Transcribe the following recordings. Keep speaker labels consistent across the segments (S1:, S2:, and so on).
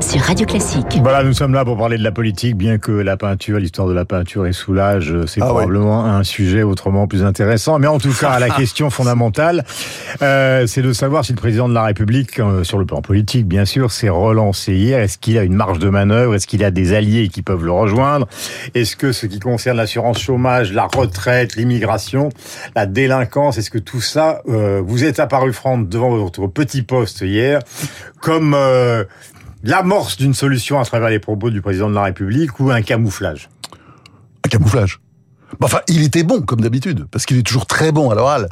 S1: sur Radio Classique.
S2: Voilà, nous sommes là pour parler de la politique, bien que la peinture, l'histoire de la peinture et soulage, c'est
S3: Ah ouais.
S2: probablement un sujet autrement plus intéressant. Mais en tout cas, la question fondamentale, euh, c'est de savoir si le président de la République, euh, sur le plan politique, bien sûr, s'est relancé hier. Est-ce qu'il a une marge de manœuvre? Est-ce qu'il a des alliés qui peuvent le rejoindre? Est-ce que ce qui concerne l'assurance chômage, la retraite, l'immigration, la délinquance, est-ce que tout ça, euh, vous êtes apparu franc devant votre petit poste hier comme euh, l'amorce d'une solution à travers les propos du président de la République ou un camouflage
S3: Un camouflage. Bon, Enfin, il était bon, comme d'habitude, parce qu'il est toujours très bon à l'oral.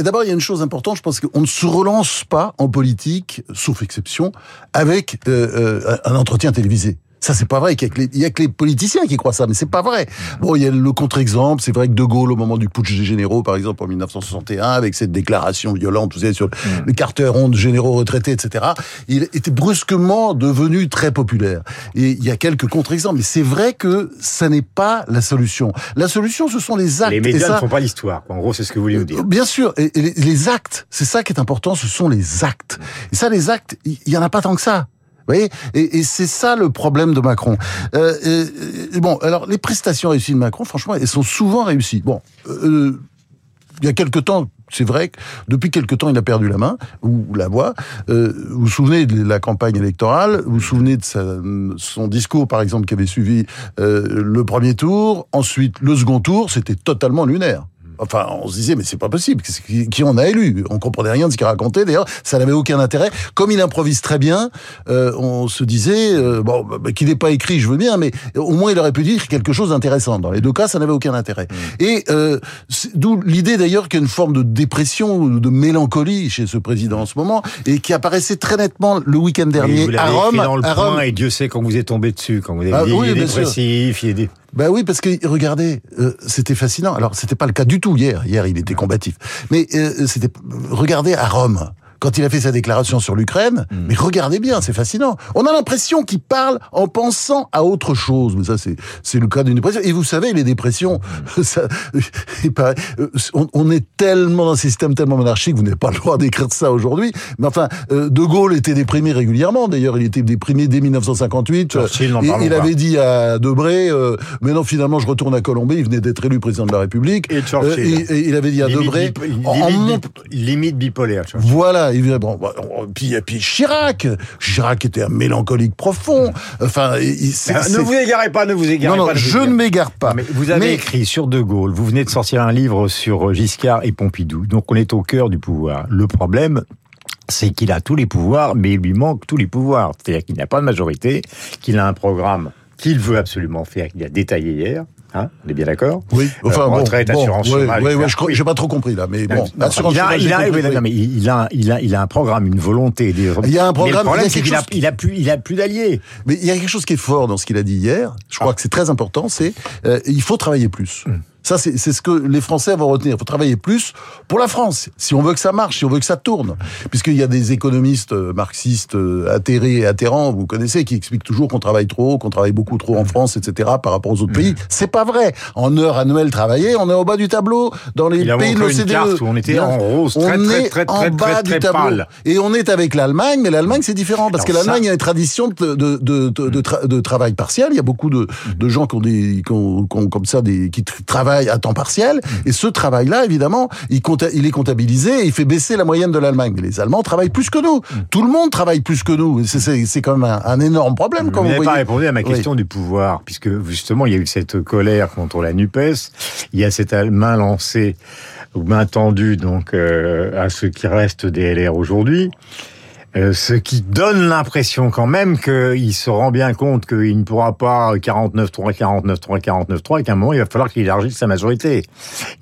S3: D'abord, il y a une chose importante, je pense qu'on ne se relance pas en politique, sauf exception, avec euh, euh, un entretien télévisé. Ça, c'est pas vrai. Il y a que les politiciens qui croient ça, mais c'est pas vrai. Bon, il y a le contre-exemple. C'est vrai que De Gaulle, au moment du putsch des généraux, par exemple, en 1961, avec cette déclaration violente, vous savez, sur le Carter ronde généraux retraités, etc., il était brusquement devenu très populaire. Et il y a quelques contre-exemples. Mais c'est vrai que ça n'est pas la solution. La solution, ce sont les actes.
S2: Les médias
S3: ça-
S2: ne font pas l'histoire. En gros, c'est ce que vous voulez nous dire.
S3: Bien sûr, et, les, actes, c'est ça qui est important, ce sont les actes. Et ça, les actes, il y en a pas tant que ça. Vous voyez? Et, et c'est ça le problème de Macron. Euh, euh, euh, bon, alors les prestations réussies de Macron, franchement, elles sont souvent réussies. Bon, euh, il y a quelque temps, c'est vrai que depuis quelque temps, il a perdu la main ou la voix. Euh, vous vous souvenez de la campagne électorale? Vous vous souvenez de sa- son discours, par exemple, qui avait suivi euh, le premier tour Ensuite, le second tour, c'était totalement lunaire. Enfin, on se disait, mais c'est pas possible. Qui, qui on a élu? On comprenait rien de ce qu'il racontait. D'ailleurs, ça n'avait aucun intérêt. Comme il improvise très bien, euh, on se disait, euh, bon, bah, qu'il n'ait pas écrit, je veux bien, mais au moins il aurait pu dire quelque chose d'intéressant. Dans les deux cas, ça n'avait aucun intérêt. Et euh, d'où l'idée d'ailleurs qu'il y a une forme de dépression ou de mélancolie chez ce président en ce moment, et qui apparaissait très nettement le week-end dernier
S2: vous
S3: à Rome.
S2: écrit dans le
S3: à Rome.
S2: et Dieu sait quand vous êtes tombé dessus, quand vous avez
S3: Ah
S2: dit
S3: oui,
S2: il est
S3: sûr.
S2: dépressif, il est dé-
S3: Ben oui, parce que regardez, euh, c'était fascinant. Alors, c'était pas le cas du tout hier. Hier, il était combatif. Mais euh, c'était regardez à Rome. Quand il a fait sa déclaration sur l'Ukraine,
S2: Mm.
S3: mais regardez bien, c'est fascinant. On a l'impression qu'il parle en pensant à autre chose. Mais ça, c'est c'est le cas d'une dépression. Et vous savez, les dépressions,
S2: Mm.
S3: ça, euh, on, on est tellement dans un système tellement monarchique, vous n'avez pas le droit d'écrire ça aujourd'hui. Mais enfin, euh, De Gaulle était déprimé régulièrement. D'ailleurs, il était déprimé dès 1958.
S2: Churchill,
S3: Et il avait dit à Debré, euh, mais non, finalement, je retourne à Colombie. Il venait d'être élu président de la République.
S2: Et Churchill.
S3: et, et il avait dit à
S2: limite,
S3: Debré,
S2: bip-
S3: en- en
S2: limite, bip- limite bipolaire. vois.
S3: voilà, bon, bah, puis, puis Chirac, Chirac était un mélancolique profond. Enfin,
S2: Ah, Ne vous égarez pas, ne vous égarez
S3: non, non,
S2: pas.
S3: je ne m'égare pas.
S2: Mais vous avez
S3: Mais-
S2: écrit sur De Gaulle, vous venez de sortir un livre sur Giscard et Pompidou, donc on est au cœur du pouvoir. Le problème, c'est qu'il a tous les pouvoirs, mais il lui manque tous les pouvoirs. C'est-à-dire qu'il n'a pas de majorité, qu'il a un programme qu'il veut absolument faire, qu'il a détaillé hier. Hein, on est bien d'accord
S3: Oui, enfin,
S2: Euh,
S3: bon,
S2: retraite,
S3: bon,
S2: assurance
S3: ouais,
S2: chômage,
S3: ouais,
S2: etc.
S3: je
S2: Oui.
S3: j'ai pas trop compris là, mais bon,
S2: Non,
S3: assurance
S2: il a,
S3: chômage,
S2: il a-
S3: compris,
S2: oui, non,
S3: oui.
S2: mais il a, il a, il a un programme, une volonté. Des...
S3: Il y a un
S2: Mais
S3: programme,
S2: le problème,
S3: il y a
S2: c'est qu'il a, il a plus, il a plus d'alliés.
S3: Mais il y a quelque chose qui est fort dans ce qu'il a dit hier. Je
S2: Ah.
S3: crois que c'est très important. C'est euh, il faut travailler plus.
S2: Hmm.
S3: Ça, c'est ce que les Français vont retenir. Il faut travailler plus pour la France, si on veut que ça marche, si on veut que ça tourne. Puisqu'il y a des économistes euh, marxistes euh, atterrés et atterrants, vous connaissez, qui expliquent toujours qu'on travaille trop, qu'on travaille beaucoup trop en France, etc., par rapport aux autres pays. C'est pas vrai. En heure annuelle travaillée, on est au bas du tableau dans les
S2: Il
S3: pays de l'OCDE.
S2: on était en rose,
S3: on
S2: très, très,
S3: est
S2: très,
S3: en bas du tableau. Et on est avec l'Allemagne, mais l'Allemagne c'est différent parce que l'Allemagne a une tradition de, de, de, de, de tra- de travail partiel. Il y a beaucoup de, gens qui ont des, qui ont, qui ont comme ça des, qui tr- à temps partiel. Et ce travail-là, évidemment, il, compta- il est comptabilisé et il fait baisser la moyenne de l'Allemagne. Mais les Allemands travaillent plus que nous. Tout le monde travaille plus que nous. C'est- quand même un, un énorme problème.
S2: Vous n'avez pas répondu à ma
S3: Oui.
S2: question du pouvoir, puisque justement, il y a eu cette colère contre la NUPES, il y a cette main lancée, ou main tendue, donc, euh, à ce qui reste des LR aujourd'hui. Euh, ce qui donne l'impression quand même qu'il se rend bien compte qu'il ne pourra pas 49-3, 49-3, 49-3, et qu'à un moment, il va falloir qu'il élargisse sa majorité.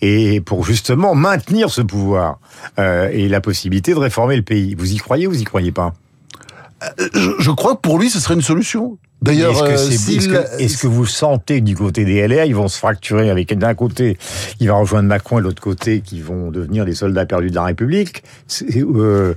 S2: Et pour justement maintenir ce pouvoir euh, et la possibilité de réformer le pays. Vous y croyez ou vous y croyez pas?
S3: Je, je crois que pour lui, ce serait une solution. D'ailleurs,
S2: est-ce que,
S3: euh,
S2: que- vous sentez du côté des LR, ils vont se fracturer avec d'un côté, il va rejoindre Macron et de l'autre côté, qui vont devenir des soldats perdus de la République? Euh,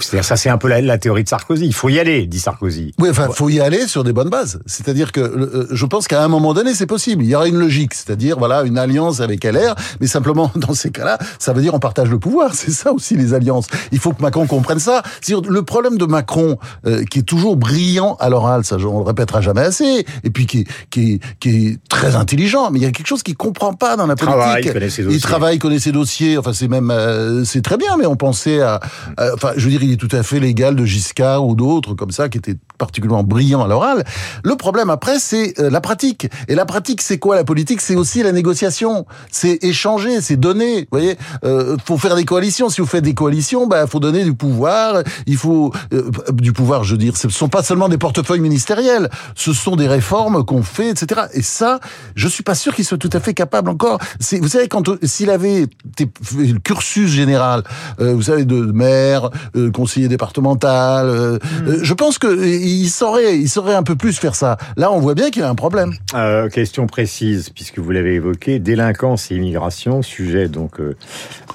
S2: C'est-à-dire, ça, c'est un peu la, la théorie de Sarkozy. Il faut y aller, dit Sarkozy.
S3: Oui, enfin, faut y aller sur des bonnes bases. C'est-à-dire que euh, je pense qu'à un moment donné, c'est possible. Il y aura une logique, c'est-à-dire voilà une alliance avec LR, mais simplement dans ces cas-là, ça veut dire on partage le pouvoir. C'est ça aussi les alliances. Il faut que Macron comprenne ça. C'est-à-dire, Le problème de Macron, euh, qui est toujours brillant à l'oral, ça on le répétera jamais assez, et puis qui est, qui est, qui est très intelligent, mais il y a quelque chose qu'il comprend pas dans la politique.
S2: Travaille, il connaît ses
S3: Il
S2: dossiers.
S3: travaille, il connaît ses dossiers. Enfin, c'est même, euh, c'est très bien, mais on pensait à, à- enfin, je veux dire, il est tout à fait légal de Giscard ou d'autres comme ça qui étaient particulièrement brillants à l'oral. Le problème après, c'est euh, la pratique. Et la pratique, c'est quoi la politique? C'est aussi la négociation. C'est échanger, c'est donner. Vous voyez, euh, faut faire des coalitions. Si vous faites des coalitions, bah, faut donner du pouvoir. Il faut euh, du pouvoir. Je veux dire, ce sont pas seulement des portefeuilles ministériels. Ce sont des réformes qu'on fait, etc. Et ça, je suis pas sûr qu'il soit tout à fait capable encore. Vous savez, quand euh, s'il avait le cursus général, vous savez, de maire, euh, conseiller départemental, euh, euh, je pense que euh, il saurait, il saurait un peu plus faire ça. Là, on voit bien qu'il y a un problème.
S2: Euh, question précise, puisque vous l'avez évoqué, délinquance et immigration, sujet donc euh,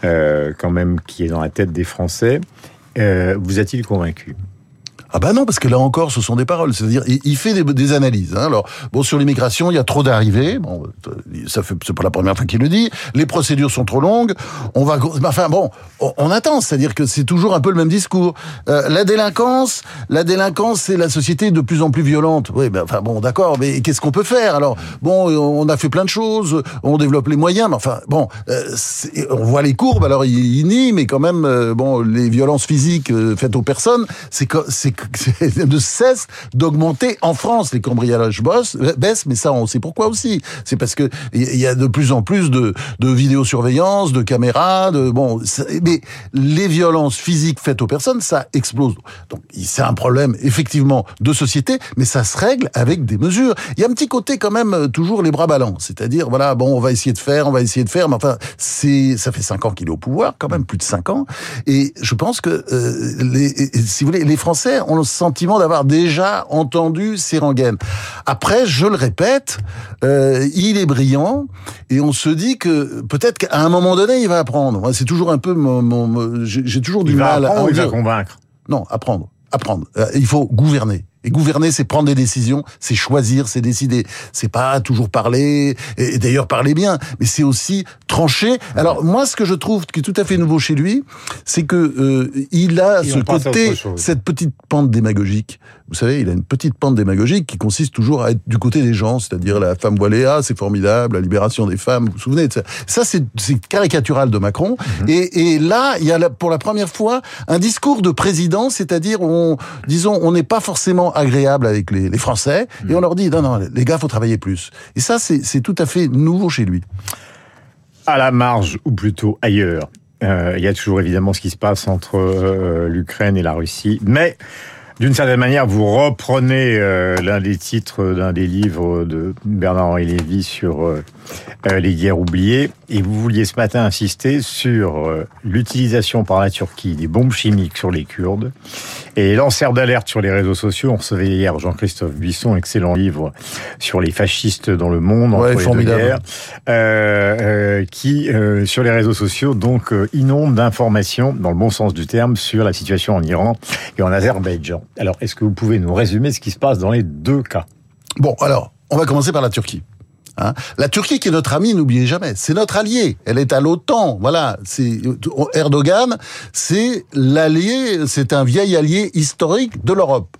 S2: euh, quand même qui est dans la tête des Français. Euh, vous a-t-il convaincu?
S3: Ah bah non, parce que là encore, ce sont des paroles. C'est-à-dire, il, fait des, des analyses. Hein. Alors, bon, sur l'immigration, il y a trop d'arrivées. Bon, euh, ça fait, c'est pas la première fois qu'il le dit. Les procédures sont trop longues. On va, enfin bon, on, on attend. C'est-à-dire que c'est toujours un peu le même discours. Euh, la délinquance, la délinquance, c'est la société de plus en plus violente. Oui, ben enfin bon, d'accord. Mais qu'est-ce qu'on peut faire? Alors, bon, on a fait plein de choses. On développe les moyens. Mais enfin, bon, euh, on voit les courbes. Alors, il, il nie, mais quand même, euh, bon, les violences physiques euh, faites aux personnes, c'est c'est- ne cesse d'augmenter en France. Les cambriolages baissent, mais ça, on sait pourquoi aussi. C'est parce que il y a de plus en plus de, de vidéosurveillance, de caméras, de bon. Mais les violences physiques faites aux personnes, ça explose. Donc, c'est un problème effectivement de société, mais ça se règle avec des mesures. Il y a un petit côté quand même euh, toujours les bras ballants, c'est-à-dire voilà, bon, on va essayer de faire, on va essayer de faire, mais enfin, c'est ça fait cinq ans qu'il est au pouvoir, quand même plus de cinq ans, et je pense que euh, les, si vous voulez, les Français le sentiment d'avoir déjà entendu ces rengaines. Après, je le répète, euh, il est brillant, et on se dit que peut-être qu'à un moment donné, il va apprendre. C'est toujours un peu mon, mon- mon- j'ai toujours du
S2: Il
S3: mal à
S2: il va convaincre?
S3: Non, apprendre. Apprendre. Euh, il faut gouverner. Et gouverner, c'est prendre des décisions, c'est choisir, c'est décider. C'est pas toujours parler, et d'ailleurs parler bien, mais c'est aussi trancher. Alors moi, ce que je trouve qui est tout à fait nouveau chez lui, c'est que euh, il a
S2: Et
S3: ce côté, cette petite pente démagogique. Vous savez, il a une petite pente démagogique qui consiste toujours à être du côté des gens, c'est-à-dire la femme voilée, ah, c'est formidable, la libération des femmes, vous vous souvenez de ça Ça, c'est caricatural de Macron.
S2: Mhm.
S3: et, et là, il y a la- pour la première fois un discours de président, c'est-à-dire, on, disons, on n'est pas forcément agréable avec les, les Français,
S2: Mhm.
S3: et on leur dit, non, non, les gars, faut travailler plus. Et ça, c'est c'est tout à fait nouveau chez lui.
S2: à la marge, ou plutôt ailleurs. Euh, il y a toujours évidemment ce qui se passe entre euh, l'Ukraine et la Russie, mais d'une certaine manière, vous reprenez euh, l'un des titres d'un des livres de Bernard-Henri Lévy sur euh, euh, les guerres oubliées, et vous vouliez ce matin insister sur euh, l'utilisation par la Turquie des bombes chimiques sur les Kurdes et les lanceurs d'alerte sur les réseaux sociaux. On recevait hier Jean-Christophe Buisson, excellent livre sur les fascistes dans le monde entre
S3: Ouais,
S2: les deux
S3: formidable.
S2: guerres, euh, euh, qui euh, sur les réseaux sociaux donc inonde d'informations dans le bon sens du terme sur la situation en Iran et en Azerbaïdjan. Alors, est-ce que vous pouvez nous résumer ce qui se passe dans les deux cas?
S3: Bon, alors, on va commencer par la Turquie. Hein la Turquie qui est notre amie, n'oubliez jamais, c'est notre allié. Elle est à l'OTAN, voilà. C'est Erdogan, c'est l'allié, c'est un vieil allié historique de l'Europe.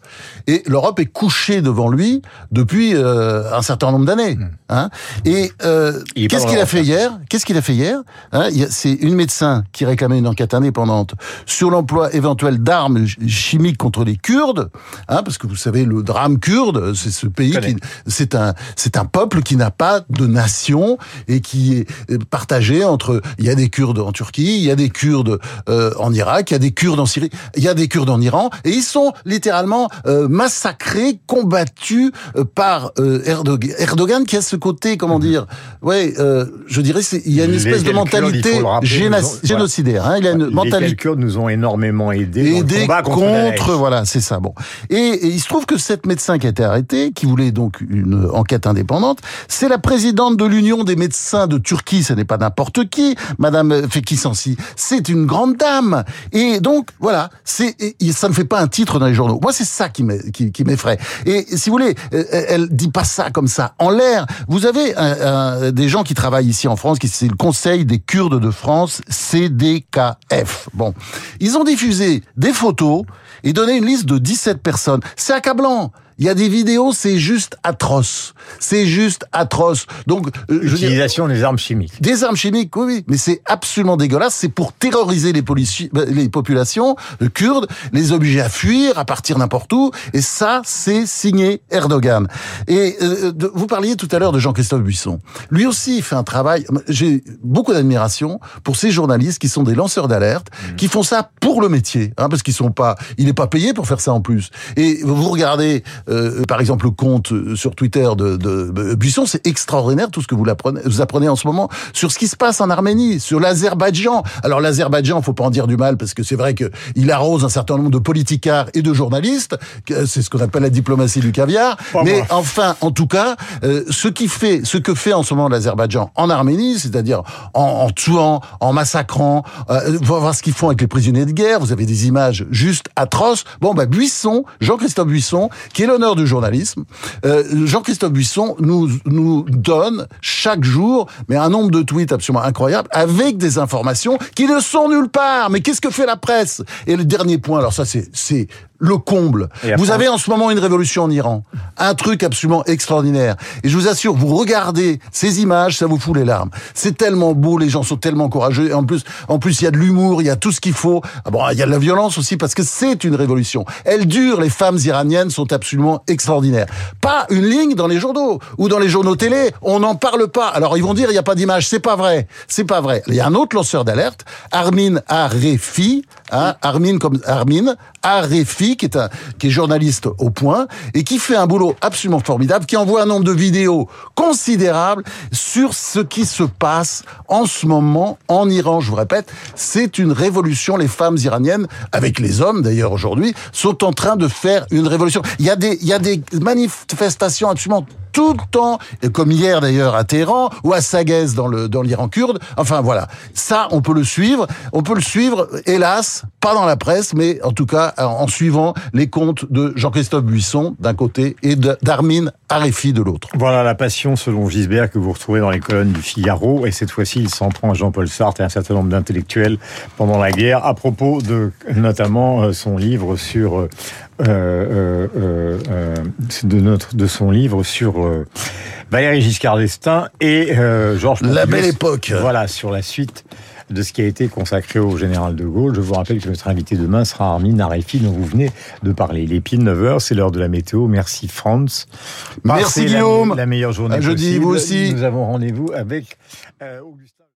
S3: Et l'Europe est couchée devant lui depuis euh, un certain nombre d'années. Hein Et euh, qu'est-ce qu'il a fait hier? Qu'est-ce qu'il a fait hier? Hein C'est une médecin qui réclamait une enquête indépendante sur l'emploi éventuel d'armes ch- chimiques contre les Kurdes, parce que vous savez le drame kurde, c'est ce pays qui, c'est un, c'est un peuple qui n'a pas pas de nation et qui est partagée entre il y a des Kurdes en Turquie, il y a des Kurdes euh, en Irak, il y a des Kurdes en Syrie, il y a des Kurdes en Iran et ils sont littéralement euh, massacrés, combattus euh, par Erdogan, Erdogan qui a ce côté comment mhm. dire, ouais, je dirais il y a une espèce de mentalité génocidaire. Hein, il y a une
S2: les
S3: mentalité.
S2: Kurdes nous ont énormément aidés,
S3: aidés
S2: contre,
S3: contre voilà, c'est ça. Bon, et, et il se trouve que cette médecin qui a été arrêtée, qui voulait donc une enquête indépendante, c'est la présidente de l'Union des médecins de Turquie, ce n'est pas n'importe qui, Madame Fekissansi, c'est une grande dame. Et donc, voilà, c'est ça ne fait pas un titre dans les journaux. Moi, c'est ça qui m'effraie. Et si vous voulez, euh, elle dit pas ça comme ça, en l'air. Vous avez des gens qui travaillent ici en France, qui c'est le Conseil des Kurdes de France, CDKF. Bon, ils ont diffusé des photos et donné une liste de 17 personnes. C'est accablant. Il y a des vidéos, c'est juste atroce. C'est juste atroce. Donc,
S2: euh, l'utilisation des armes chimiques.
S3: Des armes chimiques, oui, oui, mais c'est absolument dégueulasse. C'est pour terroriser les, bah, les populations les kurdes, les obliger à fuir, à partir n'importe où. Et ça, c'est signé Erdogan. Et euh, vous parliez tout à l'heure de Jean-Christophe Buisson. Lui aussi, il fait un travail. J'ai beaucoup d'admiration pour ces journalistes qui sont des lanceurs d'alerte, mmh. qui font ça pour le métier, hein, parce qu'ils sont pas, il n'est pas payé pour faire ça en plus. Et vous regardez euh, par exemple, le compte euh, sur Twitter de, de, Buisson, c'est extraordinaire tout ce que vous apprenez, vous apprenez en ce moment sur ce qui se passe en Arménie, sur l'Azerbaïdjan. Alors l'Azerbaïdjan, faut pas en dire du mal parce que c'est vrai que il arrose un certain nombre de politicards et de journalistes. C'est ce qu'on appelle la diplomatie du caviar. Mais enfin, en tout cas, euh, ce qui fait, ce que fait en ce moment l'Azerbaïdjan en Arménie, c'est-à-dire en, tuant, en massacrant, euh, voir ce qu'ils font avec les prisonniers de guerre. Vous avez des images juste atroces. Bon, bah Buisson, Jean-Christophe Buisson, qui est du journalisme, euh, Jean-Christophe Buisson nous, nous donne chaque jour mais un nombre de tweets absolument incroyable avec des informations qui ne sont nulle part. Mais qu'est-ce que fait la presse? Et le dernier point, alors ça c'est c'est le comble. Vous avez en ce moment une révolution en Iran, un truc absolument extraordinaire. Et je vous assure, vous regardez ces images, ça vous fout les larmes. C'est tellement beau, les gens sont tellement courageux. Et en plus, en plus, il y a de l'humour, il y a tout ce qu'il faut. Ah bon, il y a de la violence aussi parce que c'est une révolution. Elle dure. Les femmes iraniennes sont absolument extraordinaires. Pas une ligne dans les journaux ou dans les journaux télé. On n'en parle pas. Alors ils vont dire il n'y a pas d'image. C'est pas vrai. C'est pas vrai. Il y a un autre lanceur d'alerte, Armin Arefi, hein, Armin comme Armin Arefi qui est un qui est journaliste au point et qui fait un boulot absolument formidable, qui envoie un nombre de vidéos considérable sur ce qui se passe en ce moment en Iran. Je vous répète, c'est une révolution. Les femmes iraniennes, avec les hommes d'ailleurs aujourd'hui, sont en train de faire une révolution. Il y a des il y a des manifestations absolument tout le temps, comme hier d'ailleurs à Téhéran ou à Saghez dans le dans l'Iran kurde. Enfin voilà, ça on peut le suivre. On peut le suivre, hélas, pas dans la presse, mais en tout cas en suivant les comptes de Jean-Christophe Buisson d'un côté et d'Armin Arefi de l'autre.
S2: Voilà la passion selon Gisbert que vous retrouvez dans les colonnes du Figaro et cette fois-ci il s'en prend à Jean-Paul Sartre et un certain nombre d'intellectuels pendant la guerre à propos de notamment euh, son livre sur euh, euh, euh, euh, de notre de son livre sur Valéry Giscard d'Estaing et Georges
S3: La belle époque.
S2: Voilà sur la suite de ce qui a été consacré au général de Gaulle. Je vous rappelle que notre invité demain sera Armin Arefi, dont vous venez de parler. Les piles 9h, c'est l'heure de la météo. Merci Franz.
S3: Merci Guillaume.
S2: La, meilleure journée
S3: Je
S2: possible.
S3: vous aussi.
S2: Nous avons rendez-vous avec Augustin.